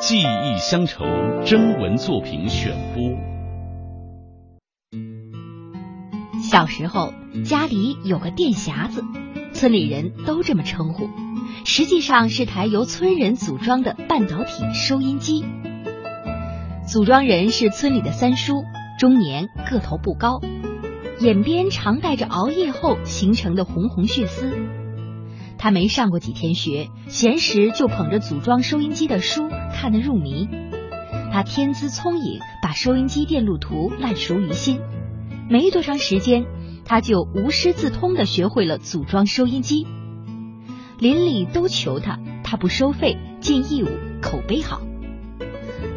记忆乡愁征文作品选播。小时候家里有个电匣子，村里人都这么称呼，实际上是台由村人组装的半导体收音机。组装人是村里的三叔，中年，个头不高，眼边常带着熬夜后形成的红红血丝。他没上过几天学，闲时就捧着组装收音机的书看得入迷。他天资聪颖，把收音机电路图烂熟于心。没多长时间，他就无师自通的学会了组装收音机。邻里都求他，他不收费，尽义务，口碑好。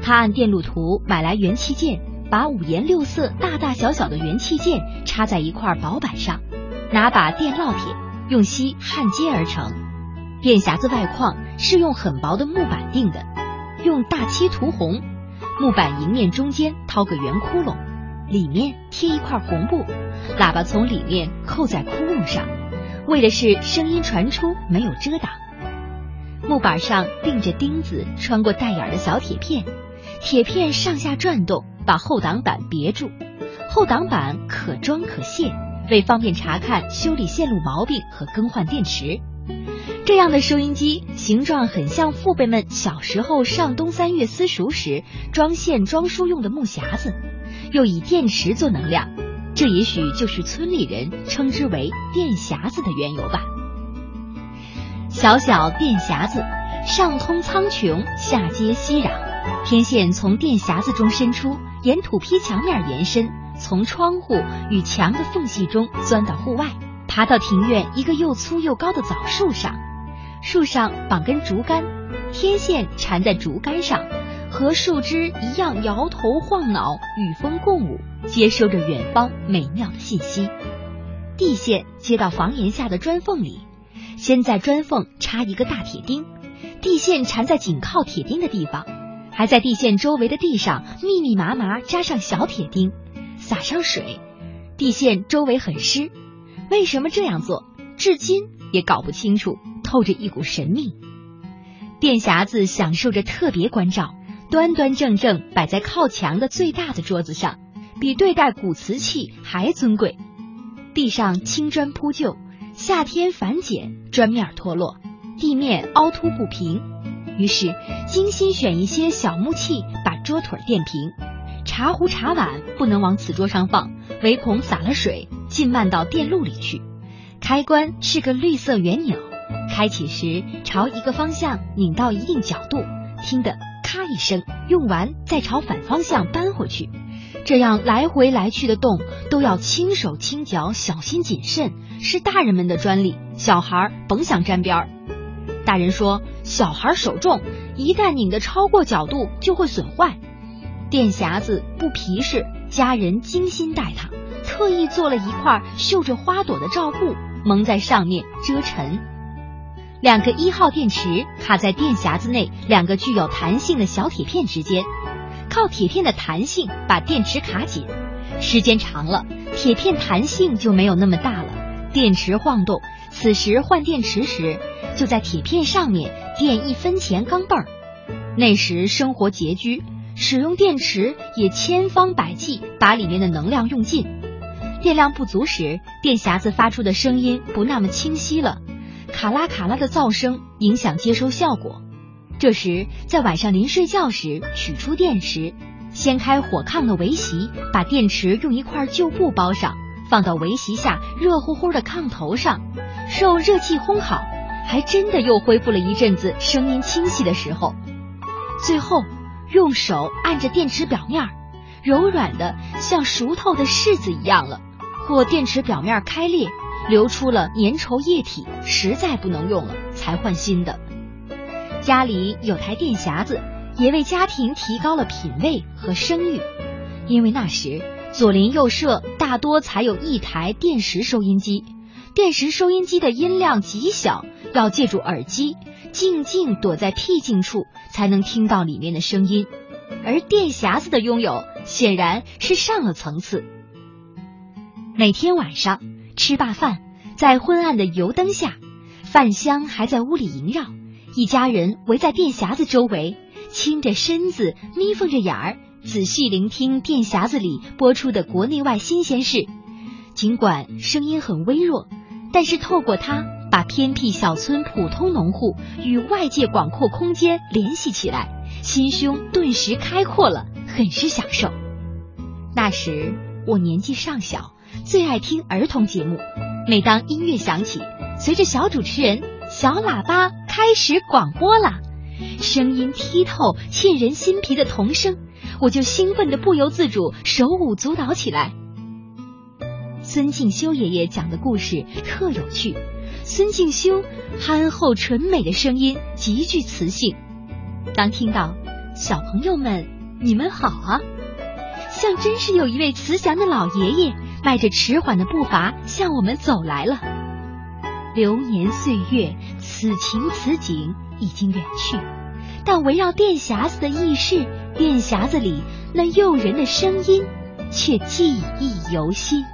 他按电路图买来元器件，把五颜六色、大大小小的元器件插在一块薄板上，拿把电烙铁用锡焊接而成。电匣子外框是用很薄的木板定的，用大漆涂红，木板迎面中间掏个圆窟窿，里面贴一块红布，喇叭从里面扣在窟窿上，为的是声音传出没有遮挡。木板上钉着钉子，穿过带眼的小铁片。铁片上下转动，把后挡板别住。后挡板可装可卸，为方便查看修理线路毛病和更换电池。这样的收音机形状很像父辈们小时候上东三月私塾时装线装书用的木匣子，又以电池做能量。这也许就是村里人称之为电匣子的缘由吧。小小电匣子，上通苍穹，下接熙壤。天线从电匣子中伸出，沿土坯墙面延伸，从窗户与墙的缝隙中钻到户外，爬到庭院一个又粗又高的枣树上。树上绑根竹竿，天线缠在竹竿上，和树枝一样摇头晃脑，与风共舞，接收着远方美妙的信息。地线接到房檐下的砖缝里，先在砖缝插一个大铁钉，地线缠在紧靠铁钉的地方。还在地线周围的地上密密麻麻扎上小铁钉，撒上水，地线周围很湿。为什么这样做，至今也搞不清楚，透着一股神秘。电匣子享受着特别关照，端端正正摆在靠墙的最大的桌子上，比对待古瓷器还尊贵。地上青砖铺就，夏天反碱，砖面脱落，地面凹凸不平。于是精心选一些小木器，把桌腿垫平。茶壶、茶碗不能往此桌上放，唯恐洒了水浸漫到电路里去。开关是个绿色圆钮，开启时朝一个方向拧到一定角度，听得咔一声，用完再朝反方向扳回去。这样来回来去的动都要轻手轻脚，小心谨慎，是大人们的专利，小孩甭想沾边儿。大人说。小孩手重，一旦拧得超过角度，就会损坏。电匣子不皮实，家人精心待它，特意做了一块绣着花朵的罩布，蒙在上面遮尘。两个一号电池卡在电匣子内两个具有弹性的小铁片之间，靠铁片的弹性把电池卡紧。时间长了，铁片弹性就没有那么大了，电池晃动。此时换电池时，就在铁片上面垫一分钱钢镚儿。那时生活拮据，使用电池也千方百计把里面的能量用尽。电量不足时，电匣子发出的声音不那么清晰了，卡拉卡拉的噪声影响接收效果。这时在晚上临睡觉时取出电池，掀开火炕的围席，把电池用一块旧布包上，放到围席下热乎乎的炕头上。受热气烘烤，还真的又恢复了一阵子声音清晰的时候。最后用手按着电池表面，柔软的像熟透的柿子一样了。或电池表面开裂，流出了粘稠液体，实在不能用了，才换新的。家里有台电匣子，也为家庭提高了品味和声誉。因为那时左邻右舍大多才有一台电石收音机。电石收音机的音量极小，要借助耳机，静静躲在僻静处，才能听到里面的声音。而电匣子的拥有，显然是上了层次。每天晚上吃罢饭，在昏暗的油灯下，饭香还在屋里萦绕，一家人围在电匣子周围，倾着身子，眯缝着眼儿，仔细聆听电匣子里播出的国内外新鲜事。尽管声音很微弱，但是透过它，把偏僻小村普通农户与外界广阔空间联系起来，心胸顿时开阔了，很是享受。那时我年纪尚小，最爱听儿童节目。每当音乐响起，随着小主持人小喇叭开始广播了，声音剔透、沁人心脾的童声，我就兴奋的不由自主手舞足蹈起来。孙敬修爷爷讲的故事特有趣，孙敬修憨厚纯美的声音极具磁性。当听到“小朋友们，你们好啊”，像真是有一位慈祥的老爷爷迈着迟缓的步伐向我们走来了。流年岁月，此情此景已经远去，但围绕电匣子的轶事，电匣子里那诱人的声音却记忆犹新。